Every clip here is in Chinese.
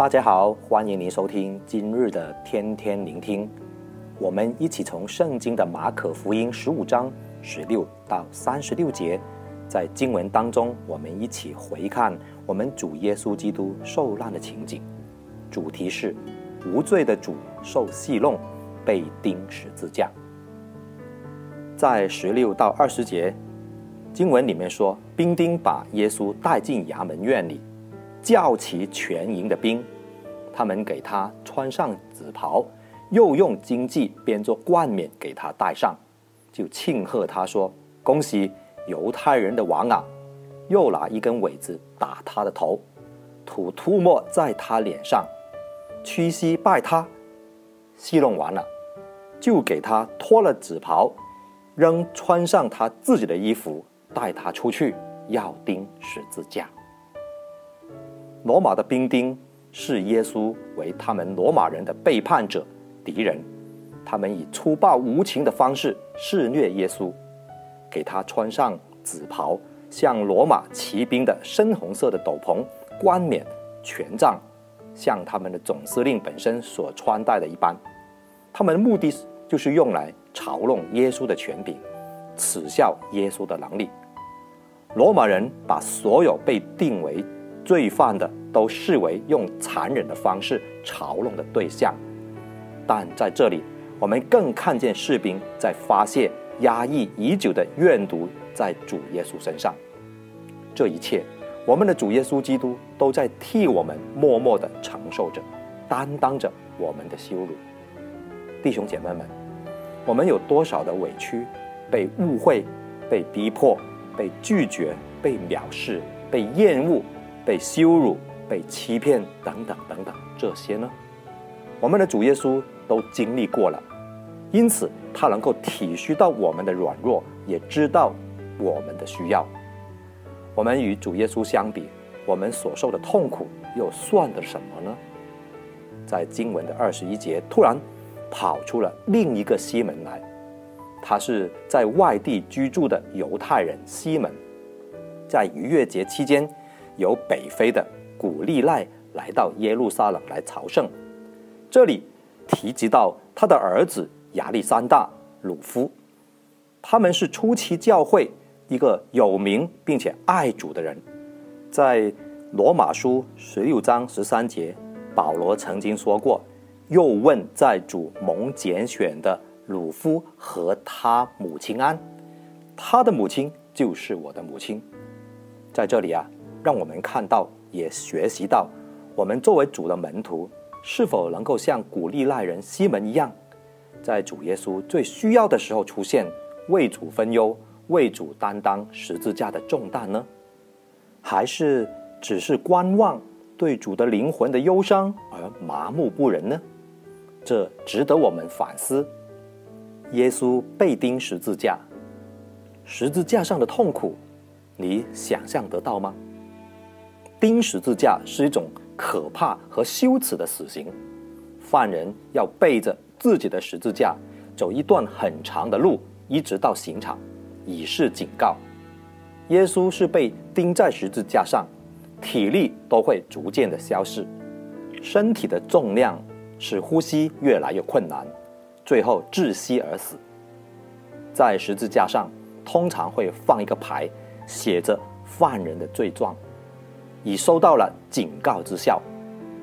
大家好，欢迎您收听今日的天天聆听。我们一起从圣经的马可福音十五章十六到三十六节，在经文当中，我们一起回看我们主耶稣基督受难的情景。主题是无罪的主受戏弄，被钉十字架。在十六到二十节经文里面说，兵丁把耶稣带进衙门院里。叫齐全营的兵，他们给他穿上紫袍，又用荆棘编作冠冕给他戴上，就庆贺他说：“恭喜犹太人的王啊！”又拿一根苇子打他的头，吐唾沫在他脸上，屈膝拜他。戏弄完了，就给他脱了紫袍，仍穿上他自己的衣服，带他出去，要钉十字架。罗马的兵丁视耶稣为他们罗马人的背叛者、敌人，他们以粗暴无情的方式肆虐耶稣，给他穿上紫袍，像罗马骑兵的深红色的斗篷、冠冕、权杖，像他们的总司令本身所穿戴的一般。他们的目的就是用来嘲弄耶稣的权柄，耻笑耶稣的能力。罗马人把所有被定为罪犯的都视为用残忍的方式嘲弄的对象，但在这里，我们更看见士兵在发泄压抑已久的怨毒在主耶稣身上。这一切，我们的主耶稣基督都在替我们默默地承受着、担当着我们的羞辱。弟兄姐妹们，我们有多少的委屈、被误会、被逼迫、被拒绝、被藐视、被厌恶？被羞辱、被欺骗等等等等，这些呢，我们的主耶稣都经历过了，因此他能够体恤到我们的软弱，也知道我们的需要。我们与主耶稣相比，我们所受的痛苦又算得什么呢？在经文的二十一节，突然跑出了另一个西门来，他是在外地居住的犹太人西门，在逾越节期间。由北非的古利奈来到耶路撒冷来朝圣，这里提及到他的儿子亚历山大、鲁夫，他们是初期教会一个有名并且爱主的人。在罗马书十六章十三节，保罗曾经说过：“又问在主蒙拣选的鲁夫和他母亲安，他的母亲就是我的母亲。”在这里啊。让我们看到，也学习到，我们作为主的门徒，是否能够像古利奈人西门一样，在主耶稣最需要的时候出现，为主分忧，为主担当十字架的重担呢？还是只是观望，对主的灵魂的忧伤而麻木不仁呢？这值得我们反思。耶稣被钉十字架，十字架上的痛苦，你想象得到吗？钉十字架是一种可怕和羞耻的死刑，犯人要背着自己的十字架走一段很长的路，一直到刑场，以示警告。耶稣是被钉在十字架上，体力都会逐渐的消逝，身体的重量使呼吸越来越困难，最后窒息而死。在十字架上通常会放一个牌，写着犯人的罪状。已收到了警告之效，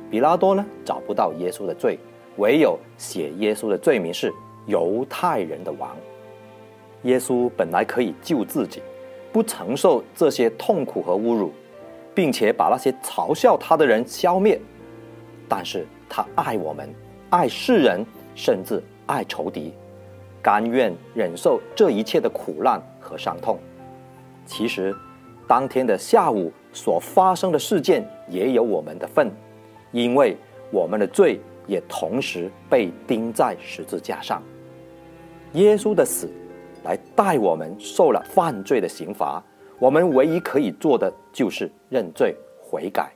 比拉多呢找不到耶稣的罪，唯有写耶稣的罪名是犹太人的王。耶稣本来可以救自己，不承受这些痛苦和侮辱，并且把那些嘲笑他的人消灭，但是他爱我们，爱世人，甚至爱仇敌，甘愿忍受这一切的苦难和伤痛。其实，当天的下午。所发生的事件也有我们的份，因为我们的罪也同时被钉在十字架上。耶稣的死来代我们受了犯罪的刑罚，我们唯一可以做的就是认罪悔改，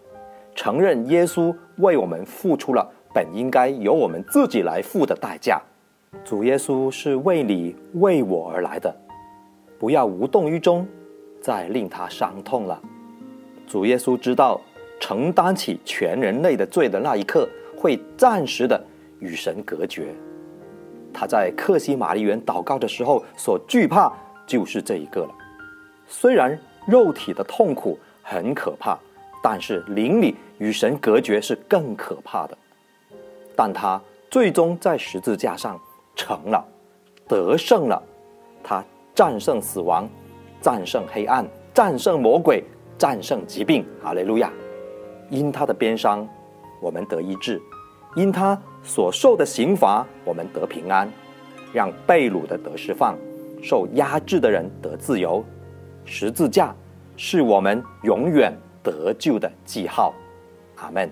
承认耶稣为我们付出了本应该由我们自己来付的代价。主耶稣是为你为我而来的，不要无动于衷，再令他伤痛了。主耶稣知道承担起全人类的罪的那一刻，会暂时的与神隔绝。他在克西玛丽园祷告的时候所惧怕就是这一个了。虽然肉体的痛苦很可怕，但是灵里与神隔绝是更可怕的。但他最终在十字架上成了，得胜了，他战胜死亡，战胜黑暗，战胜魔鬼，战胜疾病。哈利路亚！因他的鞭伤，我们得医治。因他所受的刑罚，我们得平安；让被掳的得释放，受压制的人得自由。十字架是我们永远得救的记号。阿门。